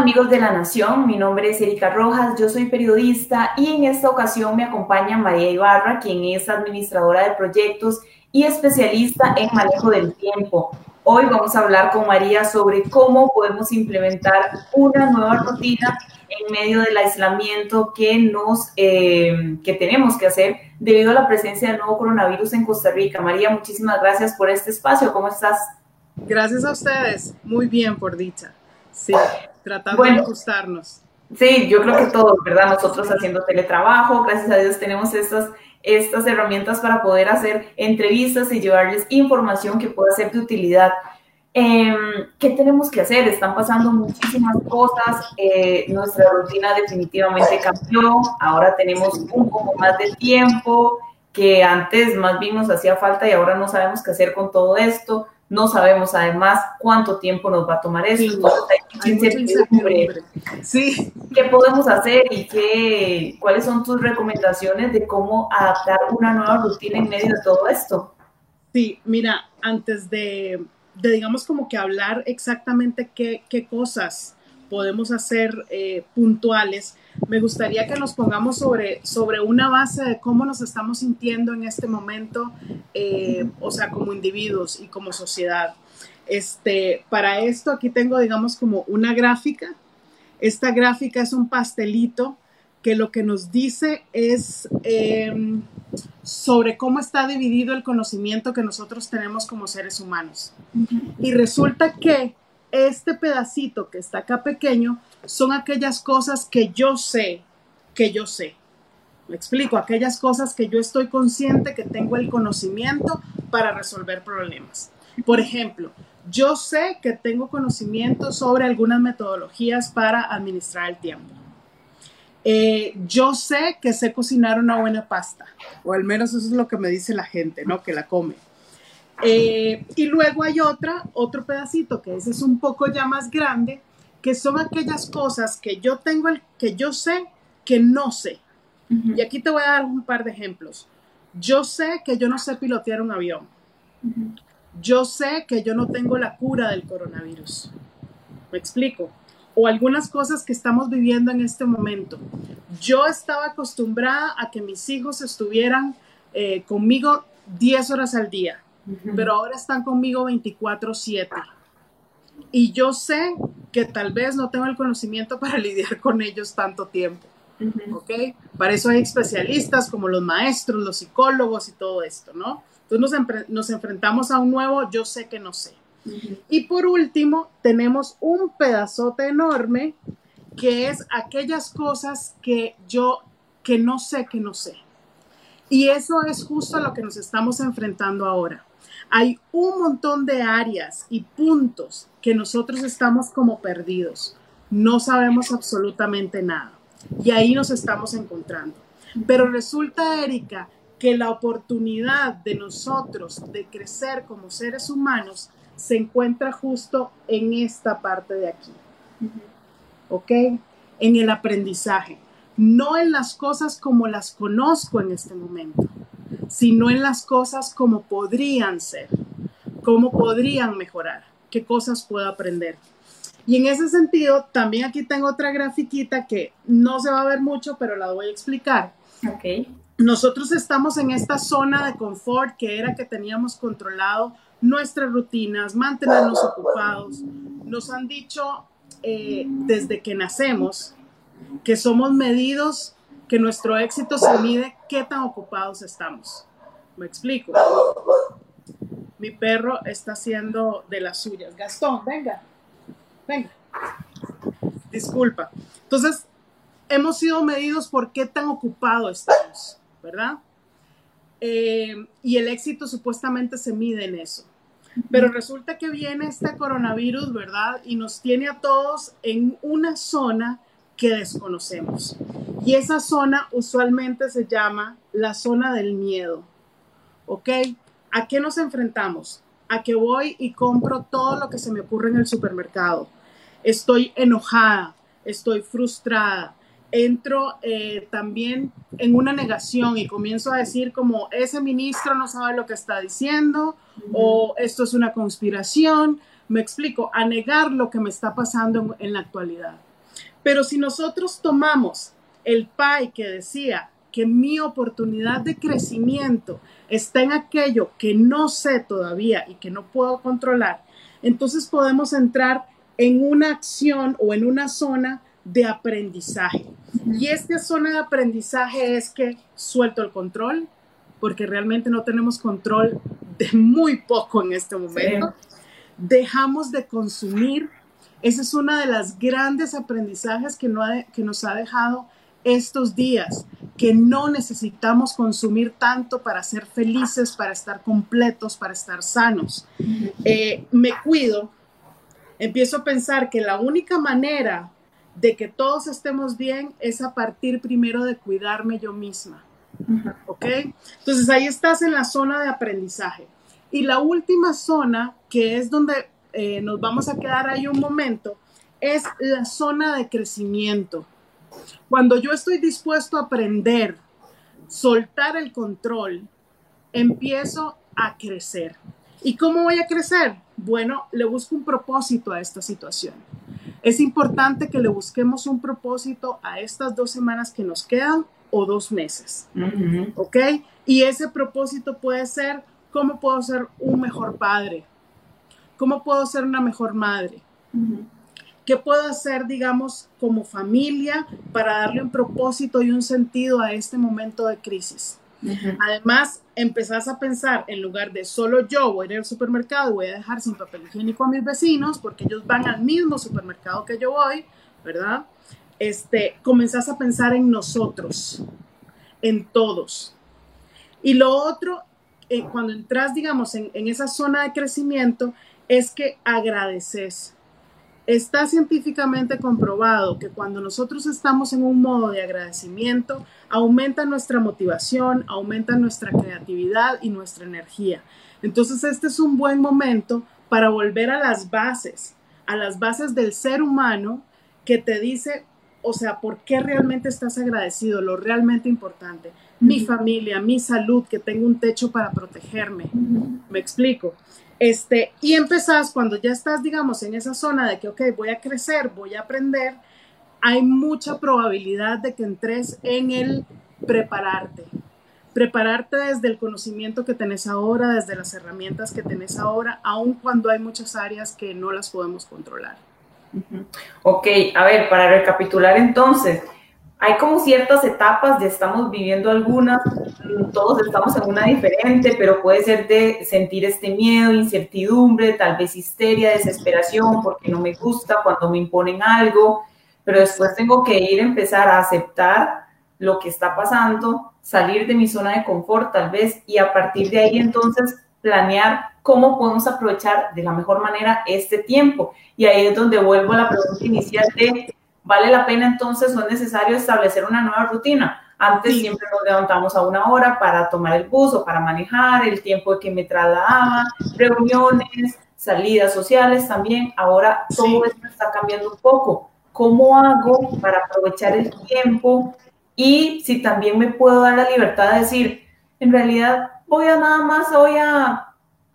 amigos de la Nación, mi nombre es Erika Rojas, yo soy periodista y en esta ocasión me acompaña María Ibarra, quien es administradora de proyectos y especialista en manejo del tiempo. Hoy vamos a hablar con María sobre cómo podemos implementar una nueva rutina en medio del aislamiento que, nos, eh, que tenemos que hacer debido a la presencia del nuevo coronavirus en Costa Rica. María, muchísimas gracias por este espacio. ¿Cómo estás? Gracias a ustedes. Muy bien, por dicha. Sí, tratando de ajustarnos. Sí, yo creo que todos, ¿verdad? Nosotros haciendo teletrabajo, gracias a Dios tenemos estas, estas herramientas para poder hacer entrevistas y llevarles información que pueda ser de utilidad. Em, ¿Qué tenemos que hacer? Están pasando muchísimas cosas, eh, nuestra rutina definitivamente cambió, ahora tenemos un poco más de tiempo que antes más bien nos hacía falta y ahora no sabemos qué hacer con todo esto, no sabemos además cuánto tiempo nos va a tomar esto, hay, incertidumbre. Sí. ¿Qué podemos hacer y qué, cuáles son tus recomendaciones de cómo adaptar una nueva rutina en medio de todo esto? Sí, mira, antes de de digamos como que hablar exactamente qué, qué cosas podemos hacer eh, puntuales, me gustaría que nos pongamos sobre, sobre una base de cómo nos estamos sintiendo en este momento, eh, o sea, como individuos y como sociedad. Este, para esto aquí tengo, digamos, como una gráfica. Esta gráfica es un pastelito que lo que nos dice es em, sobre cómo está dividido el conocimiento que nosotros tenemos como seres humanos. Y resulta que este pedacito que está acá pequeño son aquellas cosas que yo sé, que yo sé. Me explico, aquellas cosas que yo estoy consciente que tengo el conocimiento para resolver problemas. Por ejemplo, yo sé que tengo conocimiento sobre algunas metodologías para administrar el tiempo eh, yo sé que sé cocinar una buena pasta, o al menos eso es lo que me dice la gente, ¿no? Que la come. Eh, y luego hay otra, otro pedacito, que ese es un poco ya más grande, que son aquellas cosas que yo tengo, el, que yo sé que no sé. Y aquí te voy a dar un par de ejemplos. Yo sé que yo no sé pilotear un avión. Yo sé que yo no tengo la cura del coronavirus. ¿Me explico? o algunas cosas que estamos viviendo en este momento. Yo estaba acostumbrada a que mis hijos estuvieran eh, conmigo 10 horas al día, pero ahora están conmigo 24/7. Y yo sé que tal vez no tengo el conocimiento para lidiar con ellos tanto tiempo. ¿Ok? Para eso hay especialistas como los maestros, los psicólogos y todo esto, ¿no? Entonces nos, nos enfrentamos a un nuevo yo sé que no sé. Y por último, tenemos un pedazote enorme que es aquellas cosas que yo, que no sé, que no sé. Y eso es justo a lo que nos estamos enfrentando ahora. Hay un montón de áreas y puntos que nosotros estamos como perdidos. No sabemos absolutamente nada. Y ahí nos estamos encontrando. Pero resulta, Erika, que la oportunidad de nosotros de crecer como seres humanos se encuentra justo en esta parte de aquí. ¿Ok? En el aprendizaje. No en las cosas como las conozco en este momento, sino en las cosas como podrían ser, cómo podrían mejorar, qué cosas puedo aprender. Y en ese sentido, también aquí tengo otra grafiquita que no se va a ver mucho, pero la voy a explicar. Ok. Nosotros estamos en esta zona de confort que era que teníamos controlado nuestras rutinas, mantenernos ocupados. Nos han dicho eh, desde que nacemos que somos medidos, que nuestro éxito se mide qué tan ocupados estamos. ¿Me explico? Mi perro está haciendo de las suyas. Gastón, venga, venga. Disculpa. Entonces, hemos sido medidos por qué tan ocupados estamos, ¿verdad? Eh, y el éxito supuestamente se mide en eso. Pero resulta que viene este coronavirus, ¿verdad? Y nos tiene a todos en una zona que desconocemos. Y esa zona usualmente se llama la zona del miedo. ¿Ok? ¿A qué nos enfrentamos? A que voy y compro todo lo que se me ocurre en el supermercado. Estoy enojada, estoy frustrada, entro eh, también en una negación y comienzo a decir como ese ministro no sabe lo que está diciendo o esto es una conspiración, me explico, a negar lo que me está pasando en, la actualidad. Pero si nosotros tomamos el PAI que decía que mi oportunidad de crecimiento está en aquello que no sé todavía y que no puedo controlar, entonces podemos entrar en una acción o en una zona de aprendizaje. Y esta zona de aprendizaje es que suelto el control, porque realmente no tenemos control de muy poco en este momento. Dejamos de consumir. Ese es uno de los grandes aprendizajes que, no que nos ha dejado estos días, que no necesitamos consumir tanto para ser felices, para estar completos, para estar sanos. Eh, me cuido, empiezo a pensar que la única manera de que todos estemos bien es a partir primero de cuidarme yo misma. ¿Ok? Entonces ahí estás en la zona de aprendizaje. Y la última zona, que es donde eh, nos vamos a quedar ahí un momento, es la zona de crecimiento. Cuando yo estoy dispuesto a aprender, soltar el control, empiezo a crecer. ¿Y cómo voy a crecer? Bueno, le busco un propósito a esta situación. Es importante que le busquemos un propósito a estas dos semanas que nos quedan o dos meses. ¿Ok? Y ese propósito puede ser, ¿cómo puedo ser un mejor padre? ¿Cómo puedo ser una mejor madre? ¿Qué puedo hacer, digamos, como familia para darle un propósito y un sentido a este momento de crisis? Además, empezás a pensar, en lugar de solo yo voy a ir al supermercado y voy a dejar sin papel higiénico a mis vecinos, porque ellos van al mismo supermercado que yo voy, ¿verdad? Este, comenzás a pensar en nosotros, en todos. Y lo otro, eh, cuando entras, digamos, en, en esa zona de crecimiento, es que agradeces Está científicamente comprobado que cuando nosotros estamos en un modo de agradecimiento, aumenta nuestra motivación, aumenta nuestra creatividad y nuestra energía. Entonces, este es un buen momento para volver a las bases, a las bases del ser humano que te dice, o sea, ¿por qué realmente estás agradecido? Lo realmente importante. Mi familia, mi salud, que tengo un techo para protegerme. Me explico. Este, y empezás cuando ya estás, digamos, en esa zona de que, ok, voy a crecer, voy a aprender, hay mucha probabilidad de que entres en el prepararte. Prepararte desde el conocimiento que tenés ahora, desde las herramientas que tenés ahora, aun cuando hay muchas áreas que no las podemos controlar. Ok, a ver, para recapitular entonces, hay como ciertas etapas, ya estamos viviendo algunas, todos estamos en una diferente, pero puede ser de sentir este miedo, incertidumbre, tal vez histeria, desesperación, porque no me gusta cuando me imponen algo, pero después tengo que ir a empezar a aceptar lo que está pasando, salir de mi zona de confort tal vez, y a partir de ahí entonces planear cómo podemos aprovechar de la mejor manera este tiempo. Y ahí es donde vuelvo a la pregunta inicial de ¿Vale la pena entonces o es necesario establecer una nueva rutina? Antes siempre nos levantamos a una hora para tomar el bus o para manejar, el tiempo que me trasladaba, reuniones, salidas sociales también. Ahora todo esto está cambiando un poco. ¿Cómo hago para aprovechar el tiempo? Y si también me puedo dar la libertad de decir, en realidad voy a nada más, voy a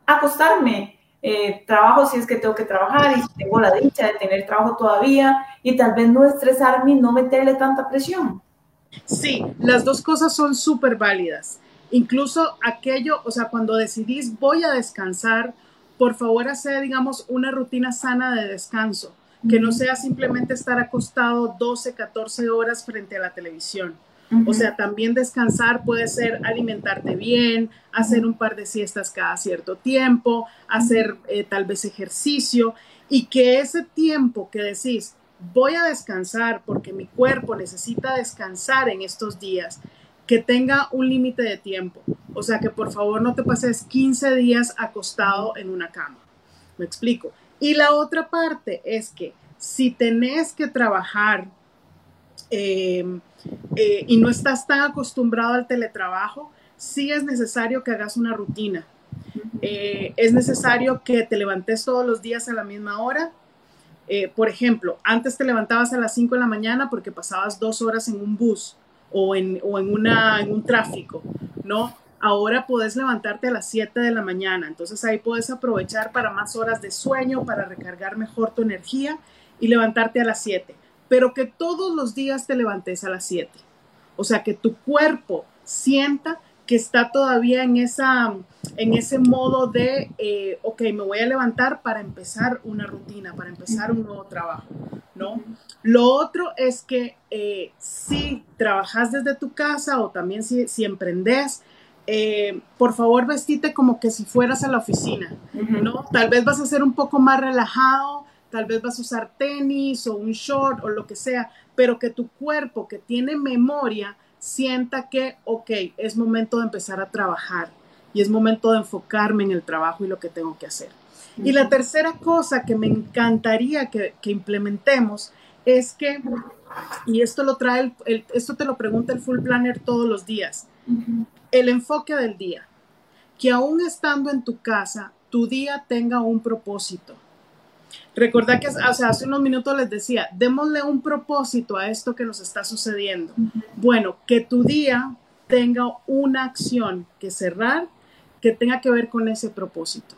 acostarme, eh, trabajo si es que tengo que trabajar y si tengo la dicha de tener trabajo todavía y tal vez no estresarme y no meterle tanta presión. Sí, las dos cosas son súper válidas. Incluso aquello, o sea, cuando decidís voy a descansar, por favor hacer, digamos, una rutina sana de descanso, que no sea simplemente estar acostado 12, 14 horas frente a la televisión. O sea, también descansar puede ser alimentarte bien, hacer un par de siestas cada cierto tiempo, hacer eh, tal vez ejercicio y que ese tiempo que decís, voy a descansar porque mi cuerpo necesita descansar en estos días, que tenga un límite de tiempo. O sea, que por favor no te pases 15 días acostado en una cama. Me explico. Y la otra parte es que si tenés que trabajar, eh, eh, y no estás tan acostumbrado al teletrabajo, sí es necesario que hagas una rutina. Eh, es necesario que te levantes todos los días a la misma hora. Eh, por ejemplo, antes te levantabas a las 5 de la mañana porque pasabas dos horas en un bus o en un tráfico, ¿no? Ahora puedes levantarte a las 7 de la mañana, entonces ahí puedes aprovechar para más horas de sueño, para recargar mejor tu energía y levantarte a las 7 pero que todos los días te levantes a las 7. O sea, que tu cuerpo sienta que está todavía en, esa, en ese modo de, eh, ok, me voy a levantar para empezar una rutina, para empezar un nuevo trabajo, ¿no? Lo otro es que eh, si trabajas desde tu casa o también si, si emprendes, eh, por favor vestite como que si fueras a la oficina, ¿no? Tal vez vas a ser un poco más relajado, tal vez vas a usar tenis o un short o lo que sea, pero que tu cuerpo que tiene memoria sienta que, ok, es momento de empezar a trabajar y es momento de enfocarme en el trabajo y lo que tengo que hacer. Y la tercera cosa que me encantaría que, implementemos es que, y esto lo trae, esto te lo pregunta el Full Planner todos los días, el enfoque del día, que aún estando en tu casa, tu día tenga un propósito. Recordad que hace unos minutos les decía, démosle un propósito a esto que nos está sucediendo. Bueno, que tu día tenga una acción que cerrar que tenga que ver con ese propósito.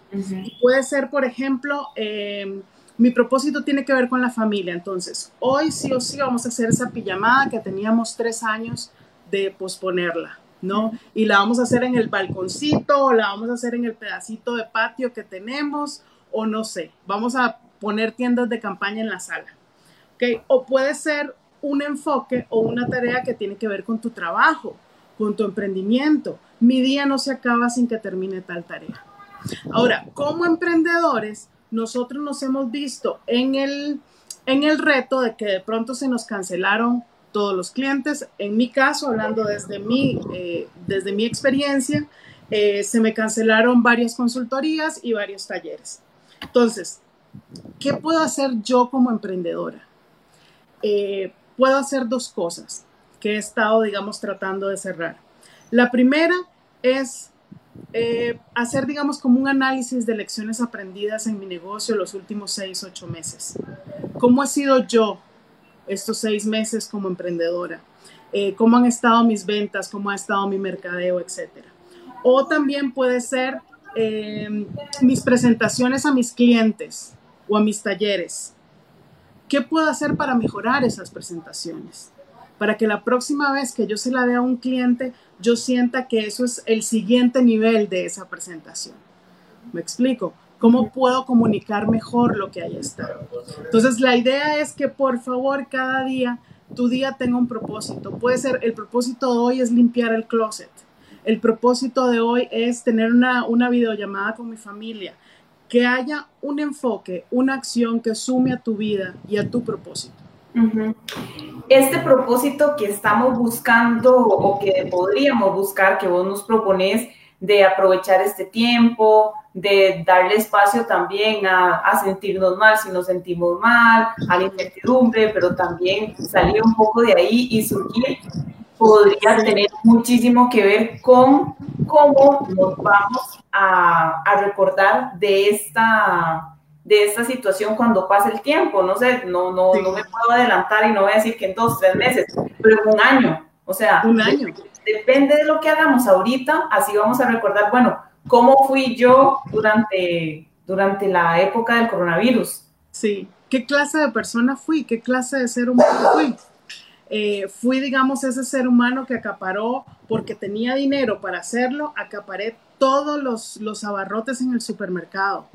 Puede ser, por ejemplo, em, mi propósito tiene que ver con la familia. Entonces, hoy sí o sí vamos a hacer esa pijamada que teníamos tres años de posponerla, ¿no? Y la vamos a hacer en el balconcito, o la vamos a hacer en el pedacito de patio que tenemos, o no sé. Vamos a poner tiendas de campaña en la sala. ¿okay? O puede ser un enfoque o una tarea que tiene que ver con tu trabajo, con tu emprendimiento. Mi día no se acaba sin que termine tal tarea. Ahora, como emprendedores, nosotros nos hemos visto en el, en el reto de que de pronto se nos cancelaron todos los clientes. En mi caso, hablando desde mi, eh, desde mi experiencia, eh, se me cancelaron varias consultorías y varios talleres. Entonces, ¿Qué puedo hacer yo como emprendedora? Eh, puedo hacer dos cosas que he estado, digamos, tratando de cerrar. La primera es eh, hacer, digamos, como un análisis de lecciones aprendidas en mi negocio los últimos seis, ocho meses. ¿Cómo he sido yo estos seis meses como emprendedora? Eh, ¿Cómo han estado mis ventas? ¿Cómo ha estado mi mercadeo, etcétera? O también puede ser mis presentaciones a mis clientes o a mis talleres. ¿Qué puedo hacer para mejorar esas presentaciones? Para que la próxima vez que yo se la dé a un cliente, yo sienta que eso es el siguiente nivel de esa presentación. ¿Me explico? ¿Cómo puedo comunicar mejor lo que haya estado? Entonces, la idea es que por favor cada día tu día tenga un propósito. Puede ser, el propósito de hoy es limpiar el closet. El propósito de hoy es tener una, una videollamada con mi familia que haya un enfoque, una acción que sume a tu vida y a tu propósito. Este propósito que estamos buscando o que podríamos buscar, que vos nos propones, de aprovechar este tiempo, de darle espacio también a, a, sentirnos mal si nos sentimos mal, a la incertidumbre, pero también salir un poco de ahí y surgir podría tener muchísimo que ver con cómo nos vamos a, a, recordar de esta, de esta situación cuando pase el tiempo. No sé, no, no, no me puedo adelantar y no voy a decir que en dos, tres meses, pero en un año. O sea, un año. Depende de lo que hagamos ahorita, así vamos a recordar, bueno, cómo fui yo durante, durante la época del coronavirus. Sí, ¿qué clase de persona fui? ¿Qué clase de ser humano fui? Eh, fui, digamos, ese ser humano que acaparó, porque tenía dinero para hacerlo, acaparé todos los, los abarrotes en el supermercado,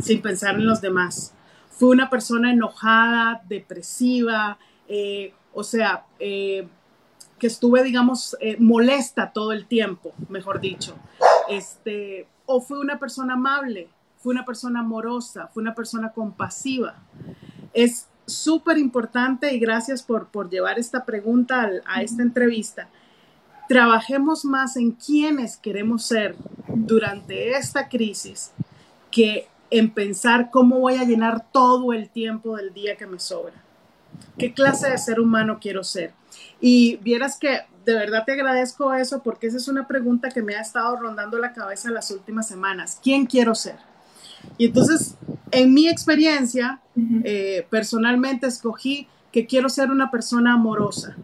sin pensar en los demás. Fui una persona enojada, depresiva, eh, o sea, eh, que estuve, digamos, molesta todo el tiempo, mejor dicho. Este, o fui una persona amable, fui una persona amorosa, fui una persona compasiva. Es súper importante y gracias por, por, llevar esta pregunta a, esta entrevista. Trabajemos más en quiénes queremos ser durante esta crisis que en pensar cómo voy a llenar todo el tiempo del día que me sobra. ¿Qué clase de ser humano quiero ser? Y vieras que de verdad te agradezco eso porque esa es una pregunta que me ha estado rondando la cabeza las últimas semanas. ¿Quién quiero ser? Y entonces, en mi experiencia, eh, personalmente escogí que quiero ser una persona amorosa.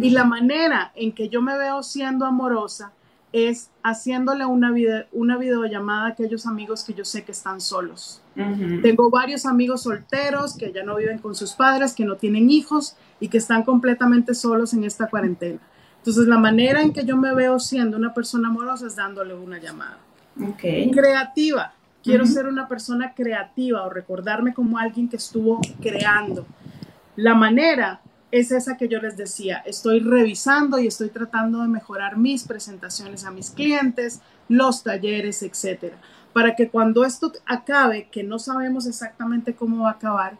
Y la manera en que yo me veo siendo amorosa es haciéndole una, una videollamada a aquellos amigos que yo sé que están solos. Tengo varios amigos solteros que ya no viven con sus padres, que no tienen hijos y que están completamente solos en esta cuarentena. Entonces, la manera en que yo me veo siendo una persona amorosa es dándole una llamada. Creativa. Quiero ser una persona creativa o recordarme como alguien que estuvo creando. La manera es esa que yo les decía. Estoy revisando y estoy tratando de mejorar mis presentaciones a mis clientes, los talleres, etcétera, para que cuando esto acabe, que no sabemos exactamente cómo va a acabar,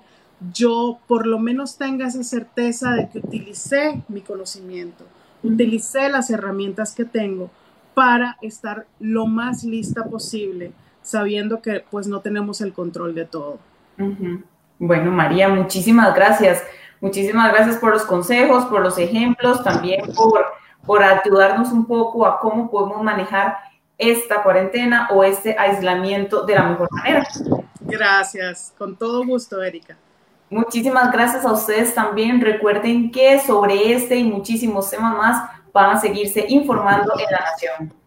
yo por lo menos tenga esa certeza de que utilicé mi conocimiento, utilicé las herramientas que tengo para estar lo más lista posible, sabiendo que pues no tenemos el control de todo. Bueno, María, muchísimas gracias. Muchísimas gracias por los consejos, por los ejemplos, también por, por ayudarnos un poco a cómo podemos manejar esta cuarentena o este aislamiento de la mejor manera. Gracias, con todo gusto, Erika. Muchísimas gracias a ustedes también. Recuerden que sobre este y muchísimos temas más van a seguirse informando en la Nación.